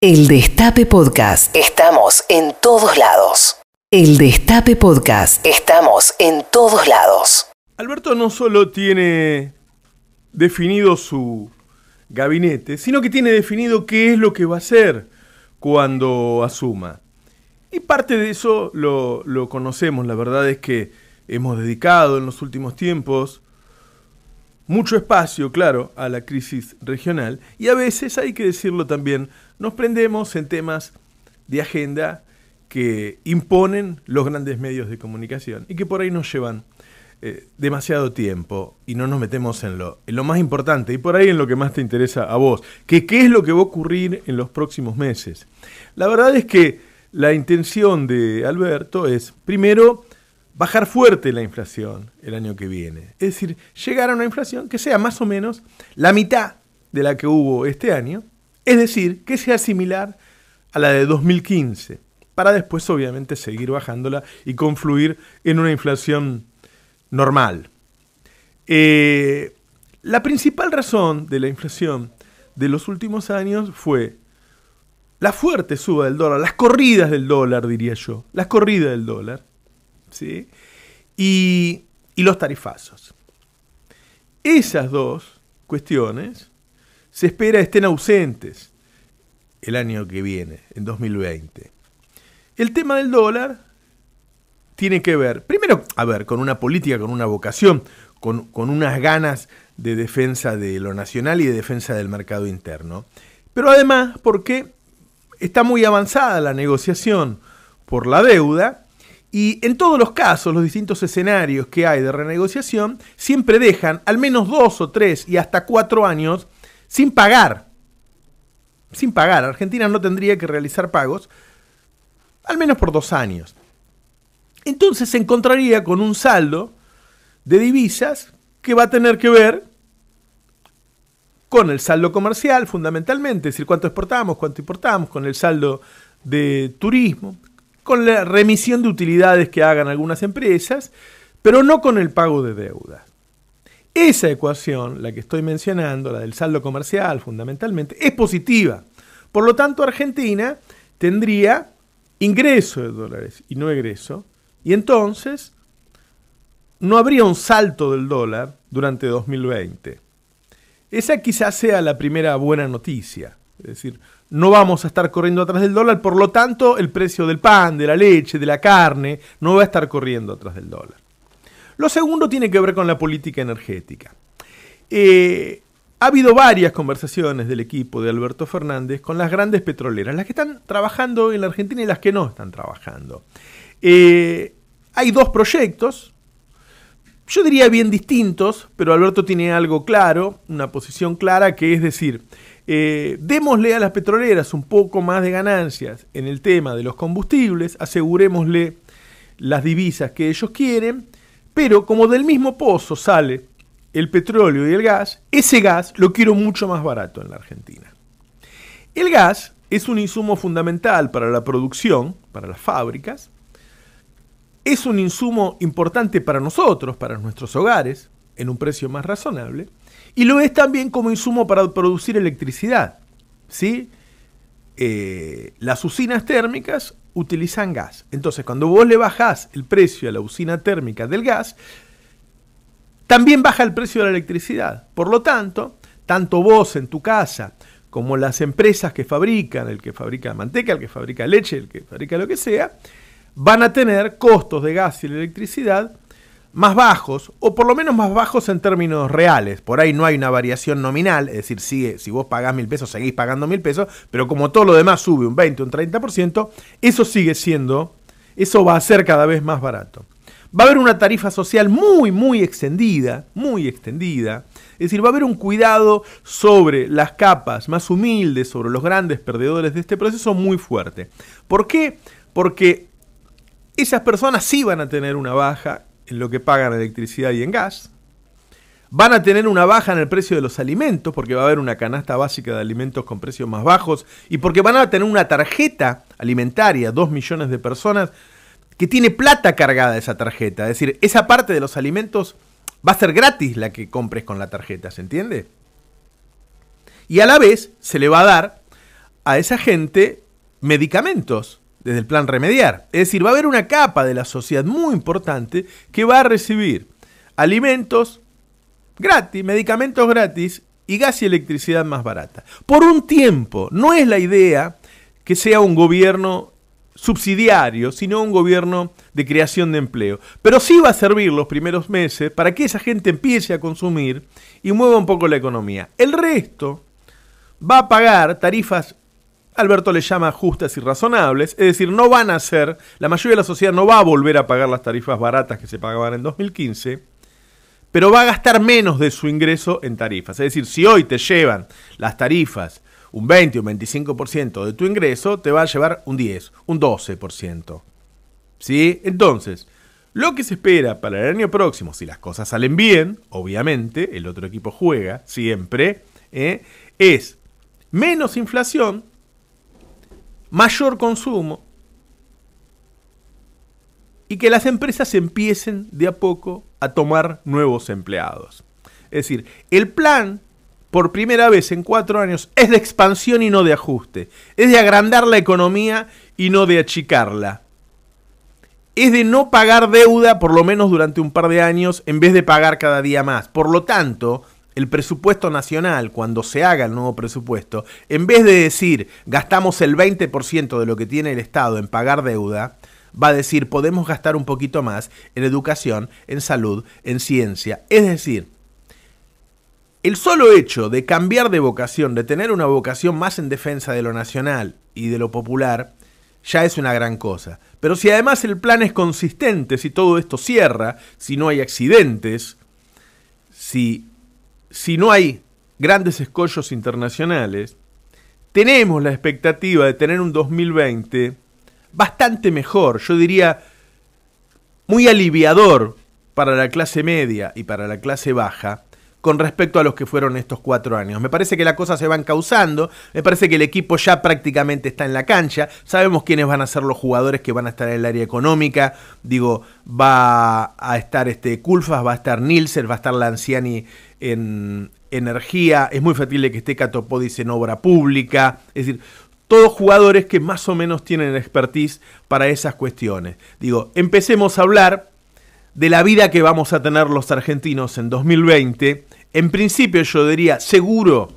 El Destape Podcast. Estamos en todos lados. El Destape Podcast. Estamos en todos lados. Alberto no solo tiene definido su gabinete, sino que tiene definido qué es lo que va a hacer cuando asuma. Y parte de eso lo, lo conocemos. La verdad es que hemos dedicado en los últimos tiempos mucho espacio, claro, a la crisis regional y a veces, hay que decirlo también, nos prendemos en temas de agenda que imponen los grandes medios de comunicación y que por ahí nos llevan eh, demasiado tiempo y no nos metemos en lo, en lo más importante y por ahí en lo que más te interesa a vos, que qué es lo que va a ocurrir en los próximos meses. La verdad es que la intención de Alberto es, primero, bajar fuerte la inflación el año que viene. Es decir, llegar a una inflación que sea más o menos la mitad de la que hubo este año, es decir, que sea similar a la de 2015, para después obviamente seguir bajándola y confluir en una inflación normal. Eh, la principal razón de la inflación de los últimos años fue la fuerte suba del dólar, las corridas del dólar, diría yo, las corridas del dólar, ¿sí? y, y los tarifazos. Esas dos cuestiones se espera estén ausentes el año que viene, en 2020. El tema del dólar tiene que ver, primero, a ver, con una política, con una vocación, con, con, unas ganas de defensa de lo nacional y de defensa del mercado interno. Pero además porque está muy avanzada la negociación por la deuda y en todos los casos, los distintos escenarios que hay de renegociación siempre dejan al menos dos o tres y hasta cuatro años sin pagar. Sin pagar. Argentina no tendría que realizar pagos al menos por dos años. Entonces se encontraría con un saldo de divisas que va a tener que ver con el saldo comercial fundamentalmente, es decir, cuánto exportamos, cuánto importamos, con el saldo de turismo, con la remisión de utilidades que hagan algunas empresas, pero no con el pago de deuda. Esa ecuación, la que estoy mencionando, la del saldo comercial fundamentalmente, es positiva. Por lo tanto, Argentina tendría ingreso de dólares y no egreso, y entonces no habría un salto del dólar durante 2020. Esa quizás sea la primera buena noticia. Es decir, no vamos a estar corriendo atrás del dólar, por lo tanto el precio del pan, de la leche, de la carne, no va a estar corriendo atrás del dólar. Lo segundo tiene que ver con la política energética. Eh, ha habido varias conversaciones del equipo de Alberto Fernández con las grandes petroleras, las que están trabajando en la Argentina y las que no están trabajando. Eh, hay dos proyectos, yo diría bien distintos, pero Alberto tiene algo claro, una posición clara, que es decir, eh, démosle a las petroleras un poco más de ganancias en el tema de los combustibles, asegurémosle las divisas que ellos quieren, pero como del mismo pozo sale el petróleo y el gas, ese gas lo quiero mucho más barato en la Argentina. El gas es un insumo fundamental para la producción, para las fábricas, es un insumo importante para nosotros, para nuestros hogares, en un precio más razonable, y lo es también como insumo para producir electricidad. ¿sí? Eh, las usinas térmicas utilizan gas. Entonces, cuando vos le bajás el precio a la usina térmica del gas, también baja el precio de la electricidad. Por lo tanto, tanto vos en tu casa como las empresas que fabrican, el que fabrica manteca, el que fabrica leche, el que fabrica lo que sea, van a tener costos de gas y electricidad más bajos, o por lo menos más bajos en términos reales. Por ahí no hay una variación nominal, es decir, si vos pagás mil pesos, seguís pagando mil pesos, pero como todo lo demás sube un 20, un 30%, eso sigue siendo, eso va a ser cada vez más barato. Va a haber una tarifa social muy, muy extendida, muy extendida. Es decir, va a haber un cuidado sobre las capas más humildes, sobre los grandes perdedores de este proceso muy fuerte. ¿Por qué? Porque esas personas sí van a tener una baja en lo que pagan electricidad y en gas. Van a tener una baja en el precio de los alimentos, porque va a haber una canasta básica de alimentos con precios más bajos, y porque van a tener una tarjeta alimentaria, dos millones de personas, que tiene plata cargada esa tarjeta. Es decir, esa parte de los alimentos va a ser gratis la que compres con la tarjeta, ¿se entiende? Y a la vez se le va a dar a esa gente medicamentos desde el plan remediar. Es decir, va a haber una capa de la sociedad muy importante que va a recibir alimentos gratis, medicamentos gratis y gas y electricidad más barata. Por un tiempo, no es la idea que sea un gobierno subsidiario, sino un gobierno de creación de empleo. Pero sí va a servir los primeros meses para que esa gente empiece a consumir y mueva un poco la economía. El resto va a pagar tarifas, Alberto le llama justas y razonables, es decir, no van a ser, la mayoría de la sociedad no va a volver a pagar las tarifas baratas que se pagaban en 2015, pero va a gastar menos de su ingreso en tarifas. Es decir, si hoy te llevan las tarifas un 20 o un 25% de tu ingreso, te va a llevar un 10, un 12%. ¿Sí? Entonces, lo que se espera para el año próximo, si las cosas salen bien, obviamente, el otro equipo juega siempre, ¿eh? es menos inflación, mayor consumo y que las empresas empiecen de a poco a tomar nuevos empleados. Es decir, el plan, por primera vez en cuatro años, es de expansión y no de ajuste. Es de agrandar la economía y no de achicarla. Es de no pagar deuda por lo menos durante un par de años en vez de pagar cada día más. Por lo tanto, el presupuesto nacional, cuando se haga el nuevo presupuesto, en vez de decir gastamos el 20% de lo que tiene el Estado en pagar deuda, va a decir podemos gastar un poquito más en educación, en salud, en ciencia. Es decir, el solo hecho de cambiar de vocación, de tener una vocación más en defensa de lo nacional y de lo popular, ya es una gran cosa. Pero si además el plan es consistente, si todo esto cierra, si no hay accidentes, si, si no hay grandes escollos internacionales, tenemos la expectativa de tener un 2020 bastante mejor, yo diría muy aliviador para la clase media y para la clase baja con respecto a los que fueron estos cuatro años. Me parece que las cosas se van causando, me parece que el equipo ya prácticamente está en la cancha, sabemos quiénes van a ser los jugadores que van a estar en el área económica, digo, va a estar este Kulfas, va a estar Nilser, va a estar Lanciani en energía, es muy factible que esté Catopodis en obra pública, es decir, todos jugadores que más o menos tienen expertise para esas cuestiones. Digo, empecemos a hablar de la vida que vamos a tener los argentinos en 2020. En principio yo diría, seguro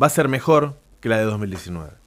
va a ser mejor que la de 2019.